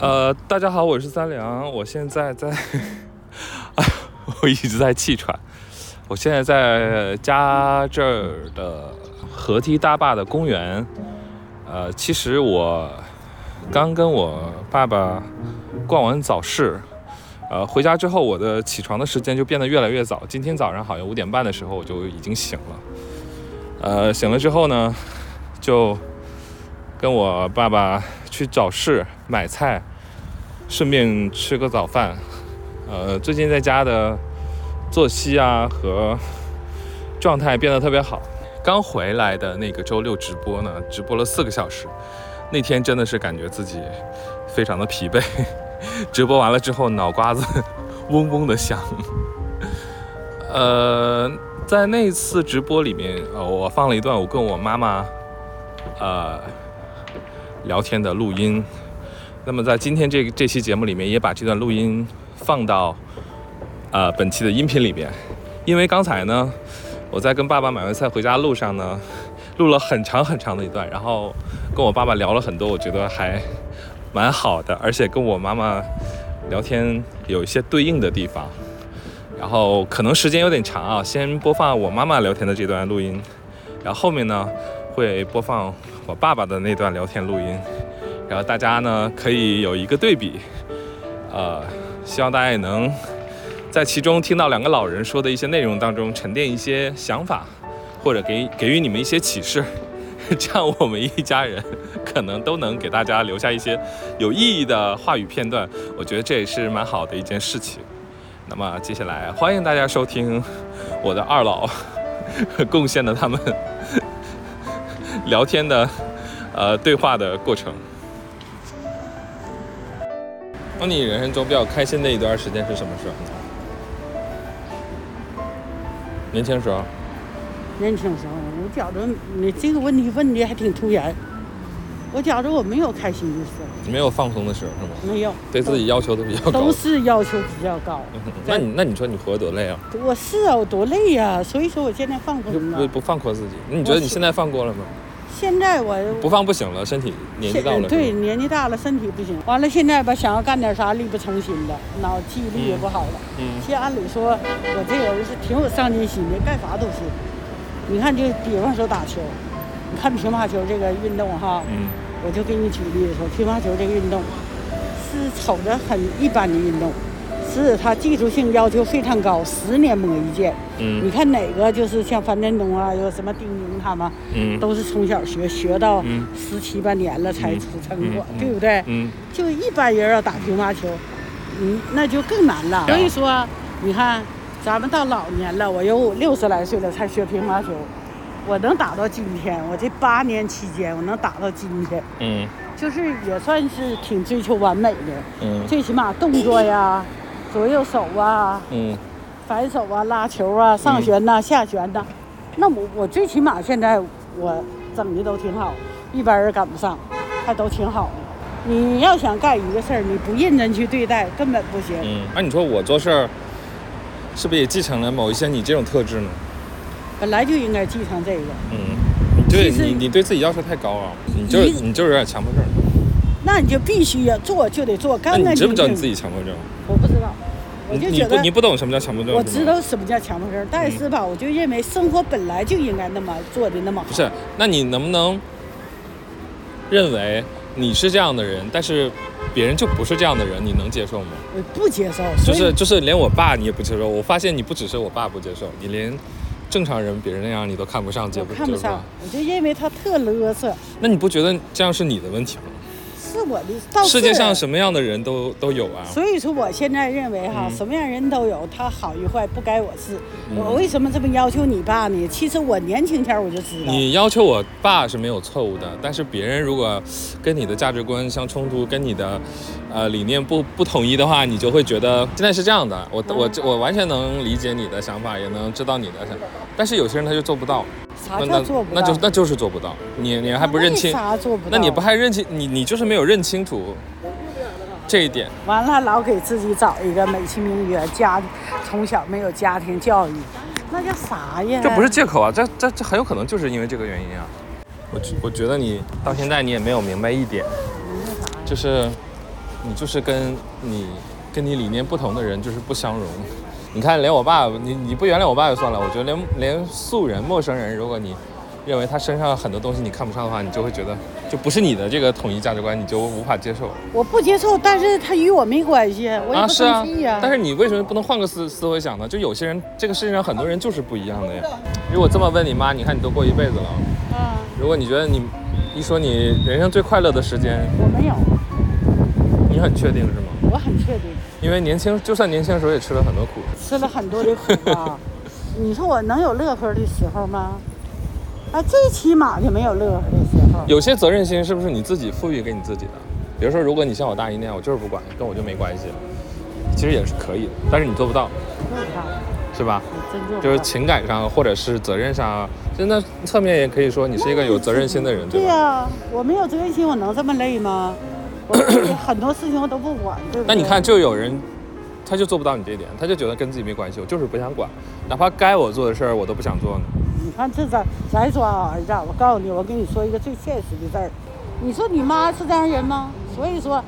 呃，大家好，我是三良，我现在在，啊我一直在气喘，我现在在家这儿的河堤大坝的公园，呃，其实我刚跟我爸爸逛完早市，呃，回家之后我的起床的时间就变得越来越早，今天早上好像五点半的时候我就已经醒了，呃，醒了之后呢，就跟我爸爸去早市买菜。顺便吃个早饭，呃，最近在家的作息啊和状态变得特别好。刚回来的那个周六直播呢，直播了四个小时，那天真的是感觉自己非常的疲惫。直播完了之后，脑瓜子 嗡嗡的响。呃，在那次直播里面，呃，我放了一段我跟我妈妈呃聊天的录音。那么在今天这这期节目里面，也把这段录音放到呃本期的音频里边，因为刚才呢，我在跟爸爸买完菜回家路上呢，录了很长很长的一段，然后跟我爸爸聊了很多，我觉得还蛮好的，而且跟我妈妈聊天有一些对应的地方，然后可能时间有点长啊，先播放我妈妈聊天的这段录音，然后后面呢会播放我爸爸的那段聊天录音。然后大家呢可以有一个对比，呃，希望大家也能在其中听到两个老人说的一些内容当中沉淀一些想法，或者给给予你们一些启示，这样我们一家人可能都能给大家留下一些有意义的话语片段。我觉得这也是蛮好的一件事情。那么接下来欢迎大家收听我的二老贡献的他们 聊天的呃对话的过程。那你人生中比较开心的一段时间是什么时候呢？年轻时候。年轻时候，我觉着你这个问题问的还挺突然。我觉着我没有开心的时候。没有放松的时候是吗？没有。对自己要求都比较高。都是要求比较高。那你那你说你活得多累啊？我是啊，我多累呀！所以说我现在放过不不放过自己。那你觉得你现在放过了吗？现在我不放不行了，身体年纪大了。对，年纪大了，身体不行。完了，现在吧，想要干点啥，力不从心的，脑记忆力也不好了。嗯。其实按理说，我这人是挺有上进心的，干啥都行。你看，就比方说打球，你看乒乓球这个运动哈，嗯，我就给你举例子说，乒乓球这个运动是瞅着很一般的运动。是他技术性要求非常高，十年磨一剑。嗯，你看哪个就是像樊振东啊，有什么丁宁他们，嗯，都是从小学学到十七八年了才出成果，对不对？嗯，就一般人要打乒乓球，嗯，那就更难了。所以说，你看咱们到老年了，我有六十来岁了才学乒乓球，我能打到今天，我这八年期间我能打到今天，嗯，就是也算是挺追求完美的，嗯，最起码动作呀。左右手啊，嗯，反手啊，拉球啊，上旋呐，下旋呐，那我我最起码现在我整的都挺好，一般人赶不上，还都挺好的。你要想干一个事儿，你不认真去对待，根本不行。嗯，那你说我做事儿，是不是也继承了某一些你这种特质呢？本来就应该继承这个。嗯，对你你对自己要求太高了，你就你就是有点强迫症。那你就必须要做，就得做干干净净。你知不知道你自己强迫症？我不知道，我就觉得你不懂什么叫强迫症。我知道什么叫强迫症，但是吧，我就认为生活本来就应该那么做的那么好。不是，那你能不能认为你是这样的人，但是别人就不是这样的人，你能接受吗？我不接受。就是就是连我爸你也不接受。我发现你不只是我爸不接受，你连正常人别人那样你都看不上，接不看不上。我就认为他特勒瑟。那你不觉得这样是你的问题吗？是我的，世界上什么样的人都都有啊。所以说，我现在认为哈，什么样人都有，他好与坏不该我是。我为什么这么要求你爸呢？其实我年轻前我就知道。你要求我爸是没有错误的，但是别人如果跟你的价值观相冲突，跟你的呃理念不不统一的话，你就会觉得现在是这样的。我我我完全能理解你的想法，也能知道你的想，但是有些人他就做不到。啥叫做不到？那就那就是做不到。你你还不认清？啥做不到？那你不还认清？你你就是没有认清楚这一点。完了，老给自己找一个美其名曰家，从小没有家庭教育，那叫啥呀？这不是借口啊！这这这很有可能就是因为这个原因啊！我我觉得你到现在你也没有明白一点，就是你就是跟你跟你理念不同的人就是不相容。你看，连我爸，你你不原谅我爸就算了，我觉得连连素人、陌生人，如果你认为他身上很多东西你看不上的话，你就会觉得就不是你的这个统一价值观，你就无法接受。我不接受，但是他与我没关系，我也不啊是啊生气呀、，但是你为什么不能换个思思维想呢？就有些人，这个世界上很多人就是不一样的呀。如果这么问你妈，你看你都过一辈子了，嗯，如果你觉得你一说你人生最快乐的时间，我没有，你很确定是吗？我很确定，因为年轻，就算年轻的时候也吃了很多苦。吃了很多的苦啊。你说我能有乐呵的时候吗？啊，最起码就没有乐呵的时候。有些责任心是不是你自己赋予给你自己的？比如说，如果你像我大姨那样，我就是不管，跟我就没关系，其实也是可以的，但是你做不到，做不到，是吧？真做不到。就是情感上或者是责任上，真的侧面也可以说你是一个有责任心的人，对吧？呀、我没有责任心，我能这么累吗？我 很多事情我都不管，对不对？那你看，就有人他就做不到你这一点，他就觉得跟自己没关系，我就是不想管，哪怕该我做的事儿我都不想做呢。你看这咱咱抓儿子啊，我告诉你，我跟你说一个最现实的事儿。你说你妈是这样人吗？所以说，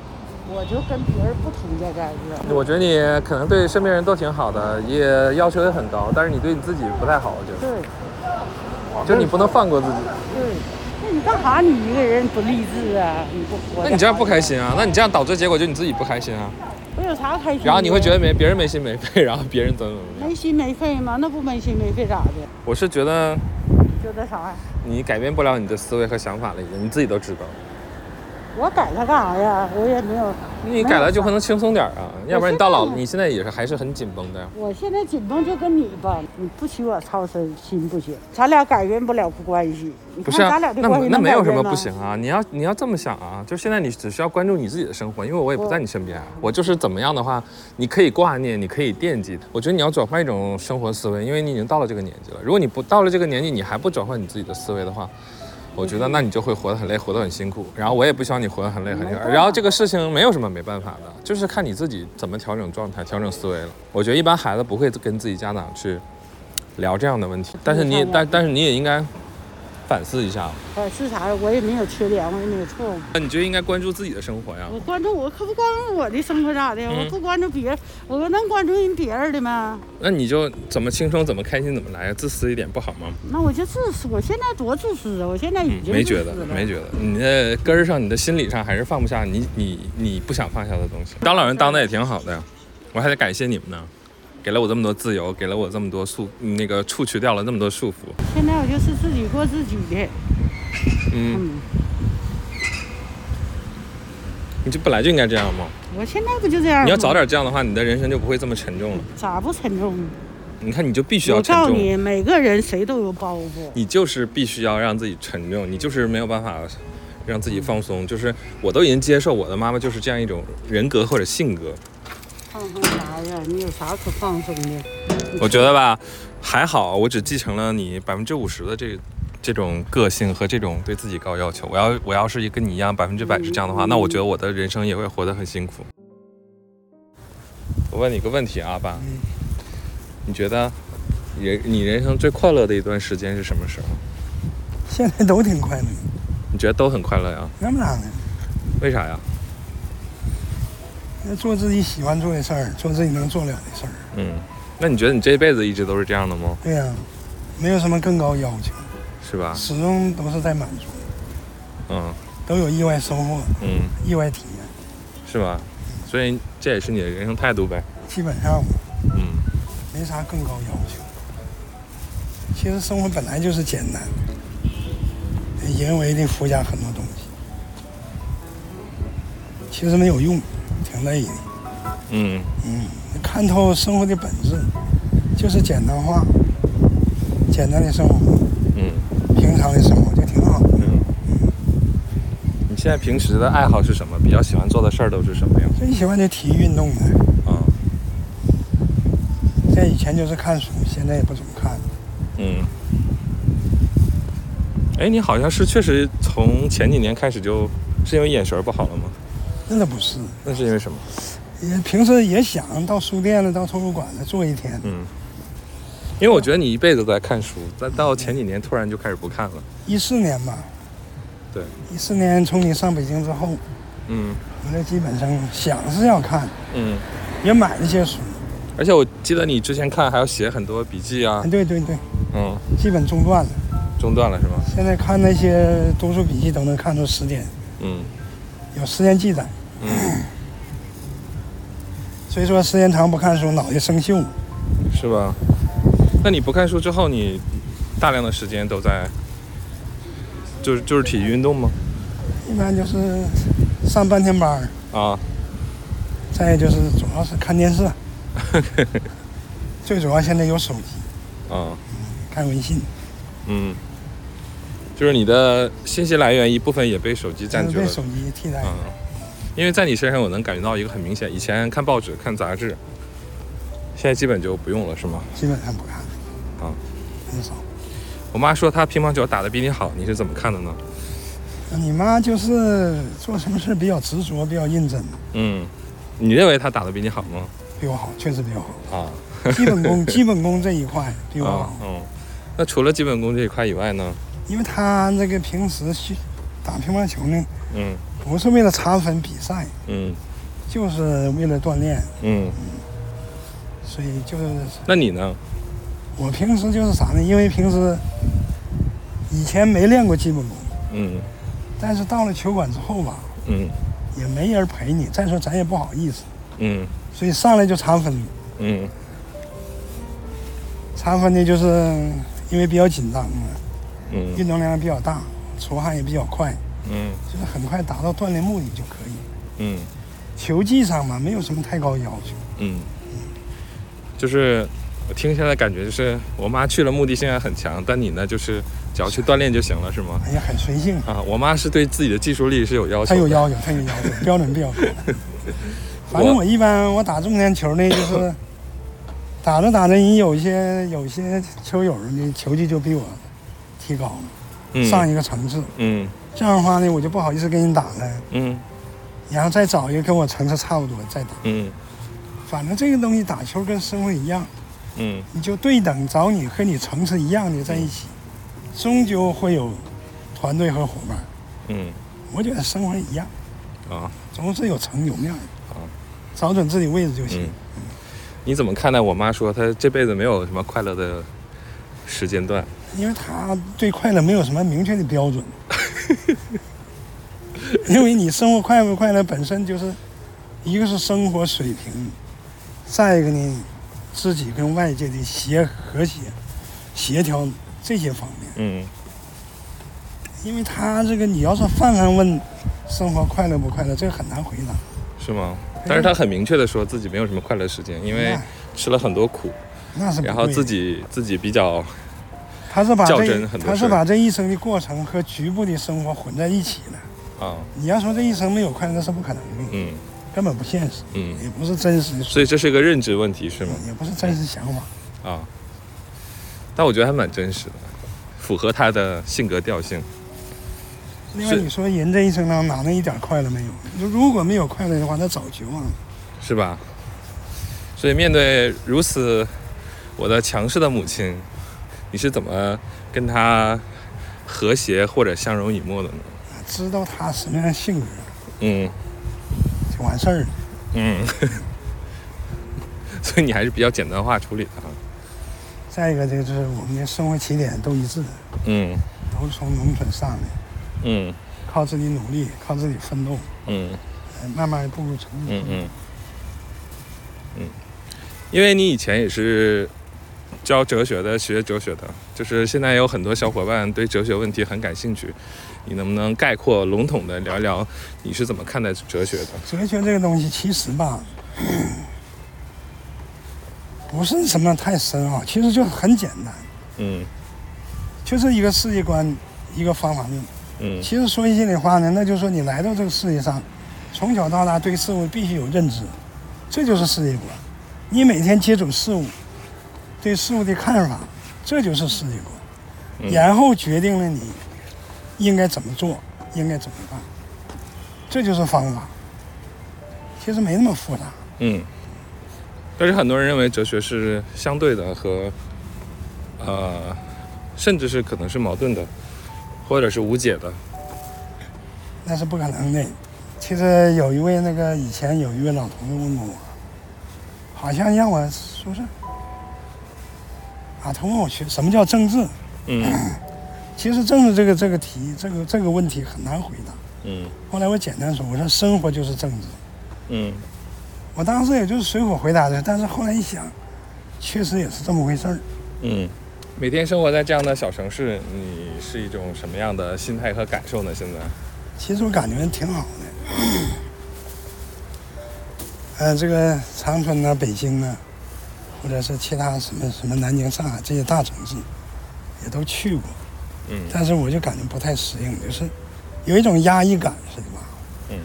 我就跟别人不同在这儿？我觉得你可能对身边人都挺好的，也要求也很高，但是你对你自己不太好，我觉得，对就你不能放过自己。对，那你干啥？你一个人不励志啊？你不活？那你这样不开？心啊？那你这样导致结果就你自己不开心啊？我有啥开心？然后你会觉得没别人没心没肺，然后别人怎么怎么样？没心没肺吗？那不没心没肺咋的？我是觉得觉得啥呀？你改变不了你的思维和想法了，已经你自己都知道。我改它干啥呀？我也没有。你改了就可能轻松点儿啊，要不然你到老你现在也是还是很紧绷的呀。我现在紧绷就跟你吧，你不许我操身心不行，咱俩改变不了关系。不是啊咱，俩的那关系能那没有什么不行啊！你要你要这么想啊，就现在你只需要关注你自己的生活，因为我也不在你身边啊，我就是怎么样的话，你可以挂念，你可以惦记。我觉得你要转换一种生活思维，因为你已经到了这个年纪了。如果你不到了这个年纪，你还不转换你自己的思维的话，我觉得那你就会活得很累，活得很辛苦。然后我也不希望你活得很累很辛苦。然后这个事情没有什么没办法的，就是看你自己怎么调整状态、调整思维了。我觉得一般孩子不会跟自己家长去聊这样的问题，但是你但但是你也应该反思一下。反思啥呀？我也没有缺点，我也没有错误。那你就应该关注自己的生活呀。我关注我可不关注我的生活咋的？嗯我不关注别人，我能关注人别人的吗？那你就怎么轻松、怎么开心、怎么来，自私一点不好吗？那我就自私，我现在多自私啊！我现在已嗯，经没觉得没觉得，你的根儿上、你的心理上还是放不下你你你不想放下的东西。当老人当的也挺好的呀，我还得感谢你们呢，给了我这么多自由，给了我这么多束那个除去掉了那么多束缚。现在我就是自己过自己的，嗯，嗯，你这本来就应该这样吗。我现在不就这样吗？你要早点这样的话，你的人生就不会这么沉重了。咋不沉重？你看，你就必须要我沉重。告诉你，每个人谁都有包袱。你就是必须要让自己沉重，你就是没有办法让自己放松。就是我都已经接受我的妈妈就是这样一种人格或者性格，放松啥呀？你有啥可放松的？我觉得吧，还好，我只继承了你百分之五十的这这种个性和这种对自己高要求。我要我要是跟你一样百分之百是这样的话，那我觉得我的人生也会活得很辛苦。我问你个问题啊，爸，你觉得人你人生最快乐的一段时间是什么时候？现在都挺快乐，你觉得都很快乐呀？那么咋呢？为啥呀？那做自己喜欢做的事儿，做自己能做了的事儿。嗯，那你觉得你这辈子一直都是这样的吗？对呀、没有什么更高要求，是吧？始终都是在满足，嗯都有意外收获、嗯，意外体验。是吧？所以这也是你的人生态度呗。基本上嗯没啥更高要求。其实生活本来就是简单，人为的附加很多东西，其实没有用，挺累的。嗯嗯，看透生活的本质，就是简单化，简单的生活，嗯平常的生活就挺好的。嗯。你现在平时的爱好是什么？比较喜欢做的事儿都是什么呀？最喜欢的体育运动呢，啊在以前就是看书，现在也不怎么看。嗯。哎，你好像是确实从前几年开始就是因为眼神儿不好了吗？那倒不是，那是因为什么？也平时也想到书店了，到图书馆了坐一天。嗯。因为我觉得你一辈子都在看书，但到前几年突然就开始不看了。一四年吧，对，一四年从你上北京之后，嗯我这基本上想是要看，嗯，也买了些书。而且我记得你之前看还要写很多笔记啊哎，，对对对，嗯，基本中断了。中断了是吗？现在看那些读书笔记都能看出时间，嗯有时间记载。嗯，所以说时间长不看书，脑袋生锈。是吧？那你不看书之后，你大量的时间都在，就是就是体育运动吗？一般就是上半天班儿，啊，再就是主要是看电视。最主要现在有手机，啊，看微信，嗯，就是你的信息来源一部分也被手机占据了被。手机替代。嗯，因为在你身上我能感觉到一个很明显，以前看报纸、看杂志，现在基本就不用了，是吗？基本上不看，啊，很少。我妈说她乒乓球打得比你好，你是怎么看的呢？你妈就是做什么事比较执着，比较认真，嗯，你认为她打得比你好吗？比我好，确实比我好。啊，基本功，基本功这一块比我啊好，嗯，那除了基本功这一块以外呢？因为她这个平时去打乒乓球呢，嗯不是为了查分比赛，嗯。就是为了锻炼，嗯，所以就是那你呢？我平时就是啥呢？因为平时以前没练过基本功，嗯。但是到了球馆之后吧，嗯。也没人陪你，再说咱也不好意思，嗯。所以上来就查分。嗯。查分呢，就是因为比较紧张嘛，嗯。运动量比较大，出汗也比较快，嗯就是很快达到锻炼目的就可以。嗯球技上嘛，没有什么太高要求。嗯，就是我听下来感觉就是我妈去了目的性还很强，但你呢就是只要去锻炼就行了，是吗？哎呀，很随性，啊，我妈是对自己的技术力是有要求她。有要求，她有要求，标准比较高。反正我一般我打重点球呢，就是 打着打着，你有一些有一些球友呢，球技就比我提高了，嗯上一个层次。嗯。这样的话呢，我就不好意思跟你打了，嗯。然后再找一个跟我层次差不多再打。嗯。反正这个东西打球跟生活一样，嗯。你就对等找你和你层次一样的在一起，终究会有团队和伙伴。嗯。我觉得生活一样，啊。总是有层有面的啊，找准自己位置就行。嗯。，你怎么看待我妈说她这辈子没有什么快乐的时间段？因为他对快乐没有什么明确的标准，因为你生活快不快乐本身就是，一个是生活水平，再一个呢，自己跟外界的协和谐、协调这些方面。嗯因为他这个你要是泛泛问生活快乐不快乐，这个很难回答。是吗？但是他很明确的说自己没有什么快乐时间，因为吃了很多苦，那是然后自己自己比较他是把这他是把这一生的过程和局部的生活混在一起了。啊你要说这一生没有快乐，那是不可能的，嗯根本不现实，嗯，也不是真实的，所以这是一个认知问题是吗？也不是真实想法。啊，但我觉得还蛮真实的，符合他的性格调性。另外，你说人这一生当中哪能一点快乐没有？如果没有快乐的话，那早绝望了。是吧？所以面对如此我的强势的母亲，你是怎么跟他和谐或者相濡以沫的呢？知道他什么样的性格嗯。就完事儿了。嗯，所以你还是比较简单化处理的哈。再一个，这个就是我们的生活起点都一致，嗯。都是从农村上来，嗯。靠自己努力，靠自己奋斗，嗯。呃慢慢步入成功。嗯嗯。嗯，因为你以前也是教哲学的，学哲学的，就是现在有很多小伙伴对哲学问题很感兴趣，你能不能概括笼统的聊一聊你是怎么看待哲学的？哲学这个东西，其实吧，不是什么太深奥，其实就很简单，嗯就是一个世界观，一个方法论。嗯其实说句心里话呢，那就是说你来到这个世界上，从小到大对事物必须有认知，这就是世界观。你每天接触事物，对事物的看法，这就是世界观，嗯然后决定了你应该怎么做，应该怎么办，这就是方法。其实没那么复杂。嗯，但是很多人认为哲学是相对的和呃，甚至是可能是矛盾的，或者是无解的。那是不可能的。其实有一位那个以前有一位老同志问过我，好像让我说是啊，他问我学什么叫政治？嗯 其实政治这个这个题，这个这个问题很难回答。嗯后来我简单说，我说生活就是政治。嗯我当时也就是随口回答的，但是后来一想，确实也是这么回事儿。嗯。每天生活在这样的小城市，你是一种什么样的心态和感受呢？现在？其实我感觉挺好的。呃，这个长春呢、北京啊，或者是其他什么什么南京、上海这些大城市，也都去过，嗯但是我就感觉不太适应，就是有一种压抑感似的吧，嗯。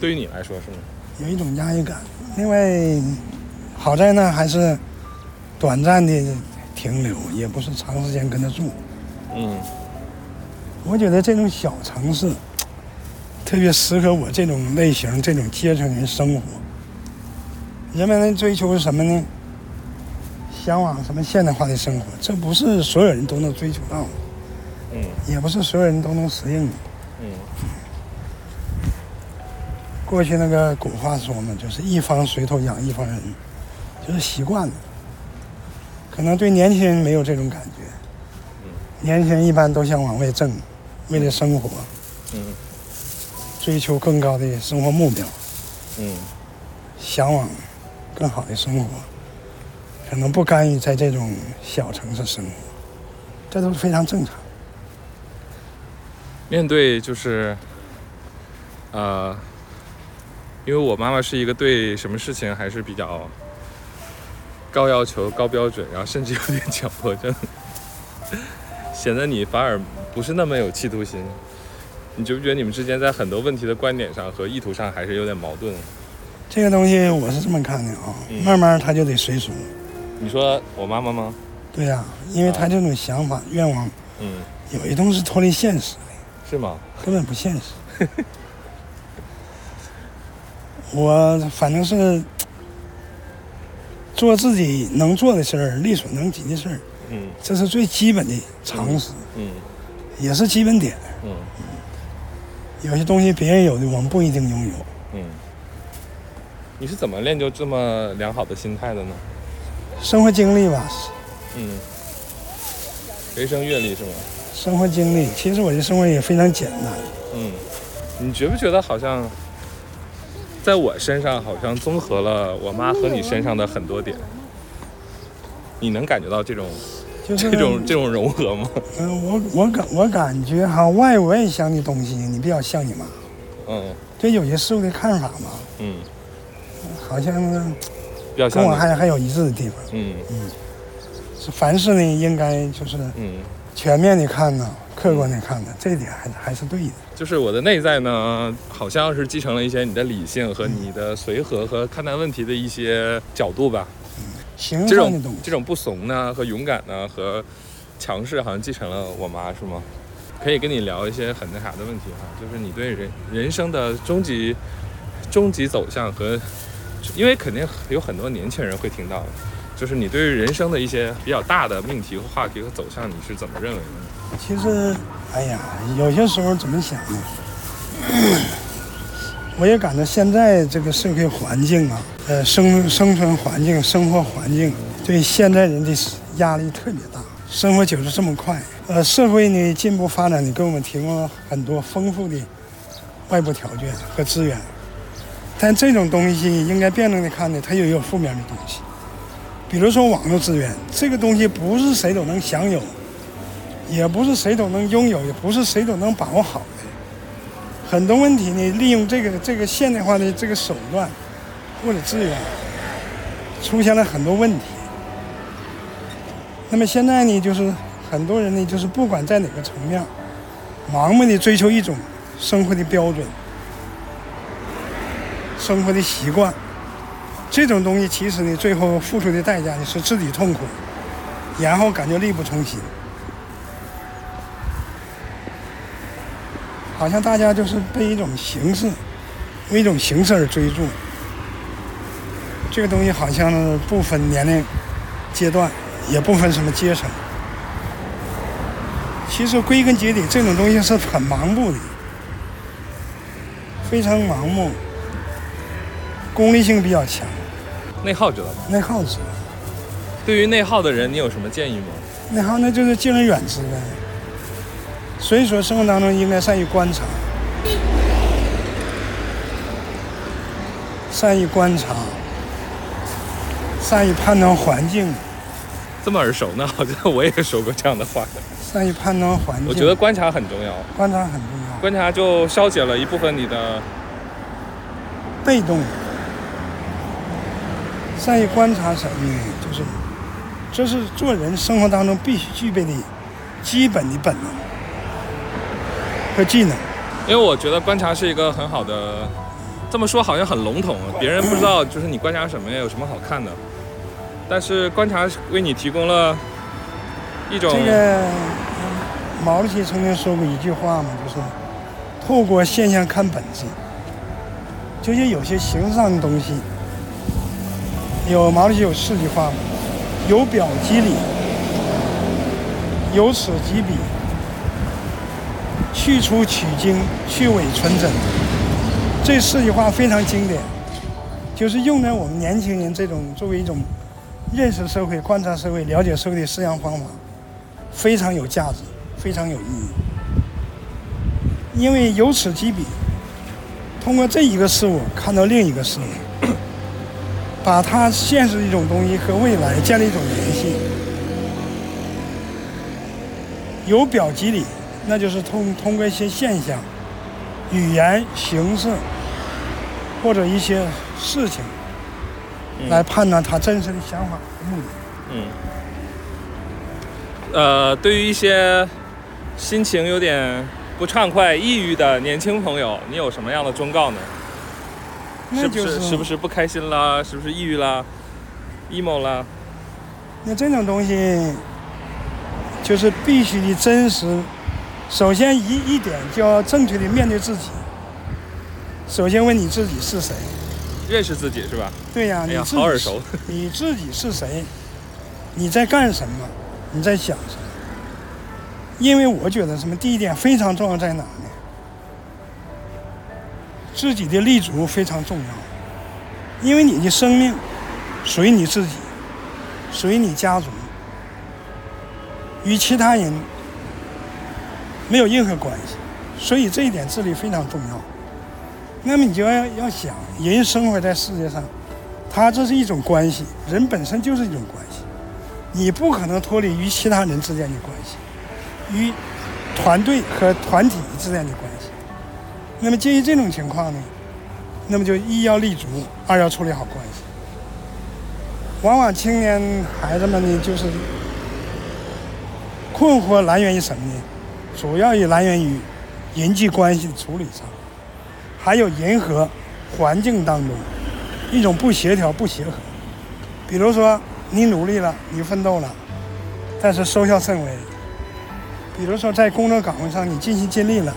对于你来说是吗？有一种压抑感。另外，好在呢还是短暂的停留，也不是长时间跟他住。嗯我觉得这种小城市特别适合我这种类型、这种阶层人生活。人们追求什么呢？向往什么现代化的生活？这不是所有人都能追求到的，嗯。也不是所有人都能适应的。嗯。过去那个古话说嘛，就是一方水土养一方人，就是习惯了。可能对年轻人没有这种感觉，年轻人一般都想往外挣，为了生活，嗯。追求更高的生活目标，嗯。向往更好的生活，可能不甘于在这种小城市生活，这都是非常正常。面对就是，呃，因为我妈妈是一个对什么事情还是比较高要求、高标准，然后甚至有点强迫症，显得你反而不是那么有企图心。你觉不觉得你们之间在很多问题的观点上和意图上还是有点矛盾？这个东西我是这么看的啊，嗯慢慢它就得随俗。你说我妈妈吗？对呀、因为她这种想法、愿望，嗯，有些东西是脱离现实的。是吗？根本不现实。我反正是做自己能做的事儿，力所能及的事儿，嗯这是最基本的常识，嗯也是基本点。嗯有些东西别人有的，我们不一定拥有。嗯。你是怎么练就这么良好的心态的呢？生活经历吧，嗯，人生阅历是吗？生活经历，其实我的生活也非常简单。嗯，你觉不觉得好像在我身上好像综合了我妈和你身上的很多点？你能感觉到这种就是这种这种融合吗？嗯、我我感我感觉哈，外我也想你东西，你比较像你妈，嗯对有些事物的看法嘛，嗯，好像跟我还还有一致的地方。嗯嗯是凡事呢，应该就是嗯，全面的看呢，客观的看呢，这一点还还是对的。就是我的内在呢，好像是继承了一些你的理性和你的随和和看待问题的一些角度吧。行这种这种不怂呢和勇敢呢和强势，好像继承了我妈是吗？可以跟你聊一些很那啥的问题哈，就是你对人人生的终极终极走向和，因为肯定有很多年轻人会听到的，就是你对于人生的一些比较大的命题和话题和走向，你是怎么认为的呢？其实，哎呀，有些时候怎么想呢？我也感到现在这个社会环境啊，呃，生生存环境、生活环境对现在人的压力特别大。生活就是这么快，呃，社会呢进步发展你给我们提供了很多丰富的外部条件和资源，但这种东西应该辩证的看呢，它也有负面的东西。比如说网络资源，这个东西不是谁都能享有，也不是谁都能拥有，也不是谁都能把握好的。很多问题呢，利用这个这个现代化的这个手段或者资源，出现了很多问题。那么现在呢，就是很多人呢，就是不管在哪个层面，盲目的追求一种生活的标准、生活的习惯，这种东西其实呢，最后付出的代价呢是自己痛苦，然后感觉力不从心。好像大家就是被一种形式，为一种形式而追逐。这个东西好像不分年龄阶段，也不分什么阶层。其实归根结底，这种东西是很盲目的，非常盲目，功利性比较强，内耗知道吗？内耗知道。对于内耗的人，你有什么建议吗？内耗那就是敬而远之呗。所以说，生活当中应该善于观察，善于观察，善于判断环境，这么耳熟呢？好像我也说过这样的话。善于判断环境。我觉得观察很重要，观察很重要。观察就消解了一部分你的被动。善于观察什么呢？就是，这是做人生活当中必须具备的基本的本能和技能。因为我觉得观察是一个很好的，这么说好像很笼统，别人不知道就是你观察什么呀，有什么好看的。但是观察为你提供了一种这个毛主席曾经说过一句话嘛，就是透过现象看本质。就是有些形式上的东西，有毛主席有四句话，由表及里，由此及彼，去粗取精，去伪存真。这四句话非常经典，就是用在我们年轻人这种作为一种认识社会、观察社会、了解社会的思想方法，非常有价值，非常有意义。因为由此及彼，通过这一个事物看到另一个事物，把它现实的一种东西和未来建立一种联系。由表及里，那就是通通过一些现象、语言、形式或者一些事情，来判断他真实的想法和目的。嗯，呃，对于一些心情有点不畅快、抑郁的年轻朋友，你有什么样的忠告呢？是不是是不是不开心啦？是不是抑郁啦？emo 啦？那这种东西，就是必须的真实。首先一一点就要正确的面对自己。首先问你自己是谁？认识自己是吧？对呀、哎呀，你自己好耳熟。你自己是谁？你在干什么？你在想什么？因为我觉得什么，第一点非常重要在哪呢？自己的立足非常重要，因为你的生命属于你自己，属于你家族，与其他人没有任何关系，所以这一点自立非常重要。那么你就要要想，人生活在世界上，他这是一种关系，人本身就是一种关系，你不可能脱离与其他人之间的关系，与团队和团体之间的关系。那么基于这种情况呢，那么就一要立足，二要处理好关系。往往青年孩子们呢，就是困惑来源于什么呢？主要也来源于人际关系的处理上，还有人和环境当中一种不协调、不协和。比如说，你努力了，你奋斗了，但是收效甚微；比如说，在工作岗位上你尽心尽力了，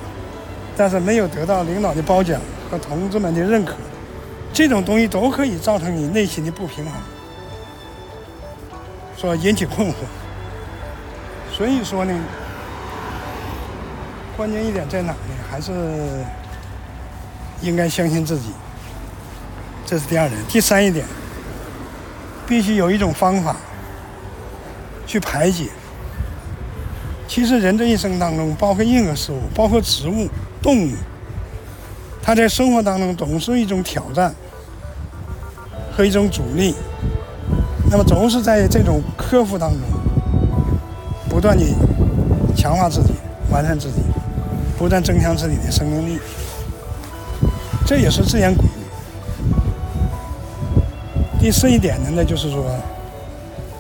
但是没有得到领导的褒奖和同志们的认可，这种东西都可以造成你内心的不平衡，说引起困惑。所以说呢，关键一点在哪呢？还是应该相信自己，这是第二点。第三一点，必须有一种方法去排解。其实人这一生当中，包括任何事物，包括植物、动物，它在生活当中总是一种挑战和一种阻力。那么总是在这种克服当中，不断的强化自己、完善自己，不断增强自己的生命力。这也是自然规律。第四一点呢，那就是说，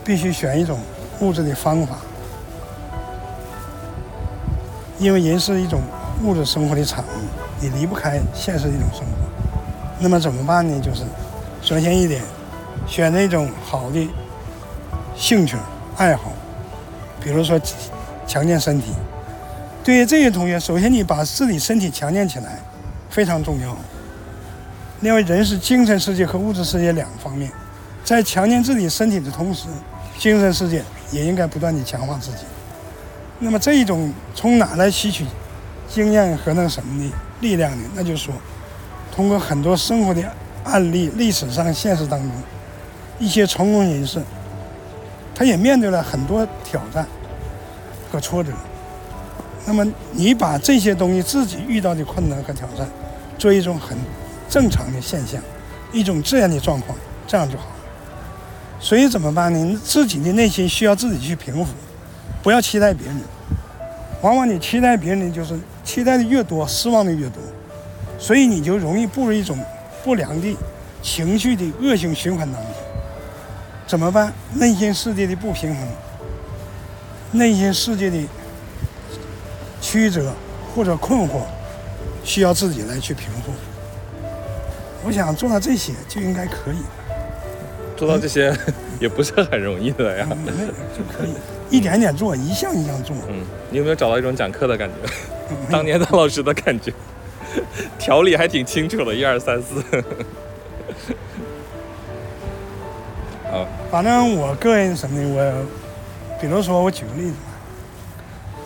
必须选一种物质的方法，因为人是一种物质生活的产物，你离不开现实的一种生活。那么怎么办呢？就是首先一点，选择一种好的兴趣爱好，比如说强健身体。对于这些同学，首先你把自己身体强健起来，非常重要。另外，人是精神世界和物质世界两个方面，在强健自己身体的同时，精神世界也应该不断地强化自己。那么这一种从哪来吸取经验和那什么的力量呢？那就是说，通过很多生活的案例、历史上、现实当中一些成功人士，他也面对了很多挑战和挫折。那么你把这些东西自己遇到的困难和挑战，做一种很正常的现象，一种自然的状况，这样就好。所以怎么办呢？自己的内心需要自己去平复，不要期待别人。往往你期待别人，就是期待的越多，失望的越多，所以你就容易步入一种不良的情绪的恶性循环当中。怎么办？内心世界的不平衡，内心世界的曲折或者困惑，需要自己来去平复。我想做到这些就应该可以。做到这些 也不是很容易的呀，就可以一点点做，一项一项做。嗯，你有没有找到一种讲课的感觉？当年当老师的感觉，条理还挺清楚的，一二三四。啊，反正我个人什么的，我比如说我举个例子吧，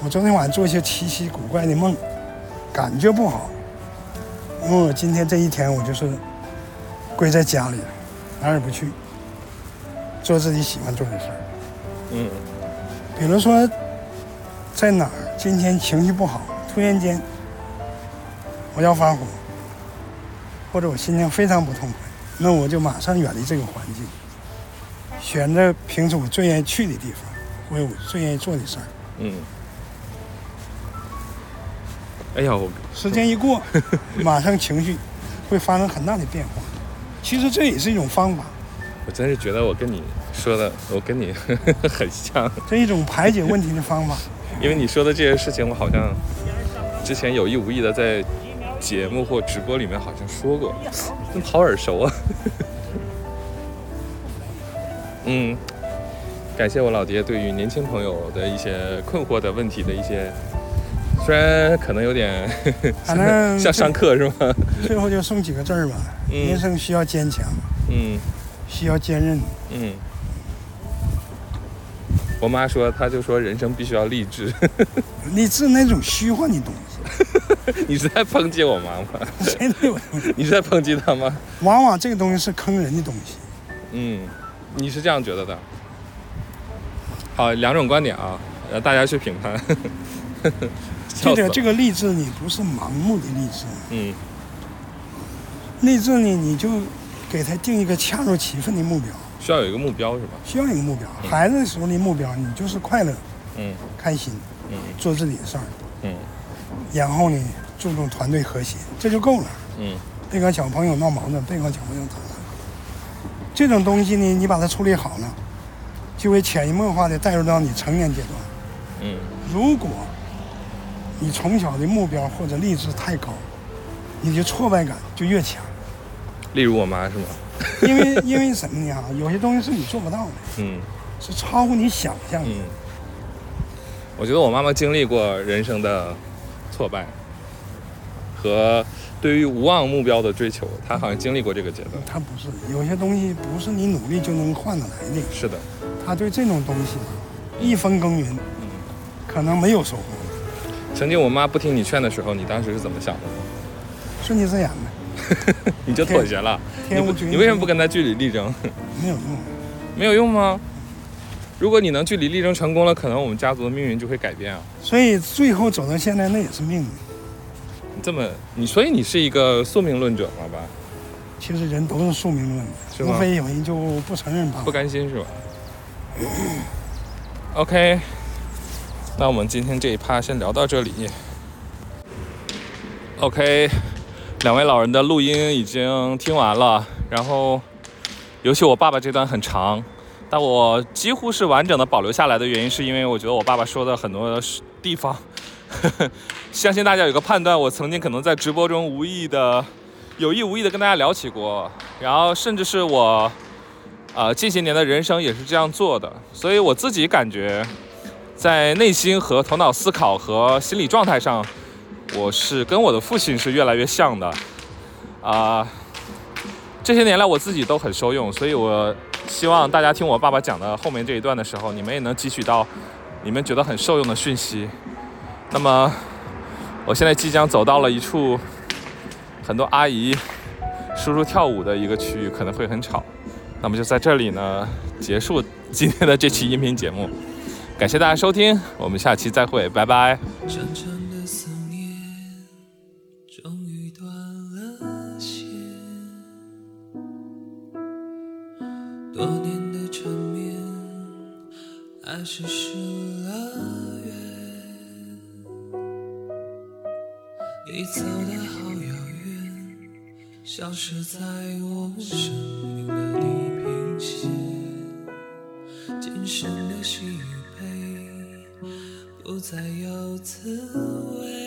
我昨天晚上做一些奇奇古怪的梦，感觉不好，因为我今天这一天我就是归在家里，哪儿也不去。做自己喜欢做的事儿，嗯，比如说在哪儿今天情绪不好，突然间我要发火，或者我心情非常不痛快，那我就马上远离这个环境，选择平时我最愿意去的地方，或者我最愿意做的事儿。嗯。哎呀，我时间一过，马上情绪会发生很大的变化。其实这也是一种方法。我真是觉得我跟你说的，我跟你 很像，这一种排解问题的方法。因为你说的这些事情，我好像之前有意无意的在节目或直播里面好像说过，怎么好耳熟啊？嗯，感谢我老爹对于年轻朋友的一些困惑的问题的一些，虽然可能有点，反正像上课是吗？最后就送几个字儿吧，人生需要坚强。嗯。需要坚韧。嗯，我妈说，她就说人生必须要励志。励志那种虚幻的东西。你是在抨击我妈吗？你是在抨击她吗？往往这个东西是坑人的东西。嗯，你是这样觉得的？好，两种观点啊，呃，大家去评判。这个这个励志，你不是盲目的励志。嗯。励志呢，你就。给他定一个恰如其分的目标，需要有一个目标是吧？需要一个目标。孩子的时候的目标，你就是快乐，嗯，开心，嗯，做自己的事儿，嗯，然后呢，注重团队和谐，这就够了，嗯，别跟小朋友闹矛盾，别跟小朋友打架。这种东西呢，你把它处理好了，就会潜移默化的带入到你成年阶段，嗯，如果你从小的目标或者励志太高，你的挫败感就越强。例如我妈是吗？因为因为什么呢？哈，有些东西是你做不到的，嗯，是超乎你想象的。我觉得我妈妈经历过人生的挫败和对于无望目标的追求，她好像经历过这个阶段。她不是，有些东西不是你努力就能换得来的。是的，她对这种东西一分耕耘，嗯，可能没有收获。曾经我妈不听你劝的时候，你当时是怎么想的？顺其自然呗。你就妥协了？你你为什么不跟他据理力争？没有用，没有用吗？如果你能据理力争成功了，可能我们家族的命运就会改变啊。所以最后走到现在，那也是命运。你这么你，所以你是一个宿命论者了？吧？其实人都是宿命论，无非有人就不承认吧。不甘心是吧？OK，那我们今天这一趴先聊到这里。OK。两位老人的录音已经听完了，然后尤其我爸爸这段很长，但我几乎是完整的保留下来的原因，是因为我觉得我爸爸说的很多地方，相信大家有个判断，我曾经可能在直播中无意的、有意无意的跟大家聊起过，然后甚至是我，呃，近些年的人生也是这样做的，所以我自己感觉，在内心和头脑思考和心理状态上。我是跟我的父亲是越来越像的。啊这些年来我自己都很受用所以我希望大家听我爸爸讲的后面这一段的时候你们也能汲取到你们觉得很受用的讯息。那么我现在即将走到了一处很多阿姨叔叔跳舞的一个区域可能会很吵那么就在这里呢结束今天的这期音频节目感谢大家收听我们下期再会拜拜。是却失了约你走的好遥远消失在我生命的地平线。今生的喜与悲不再有滋味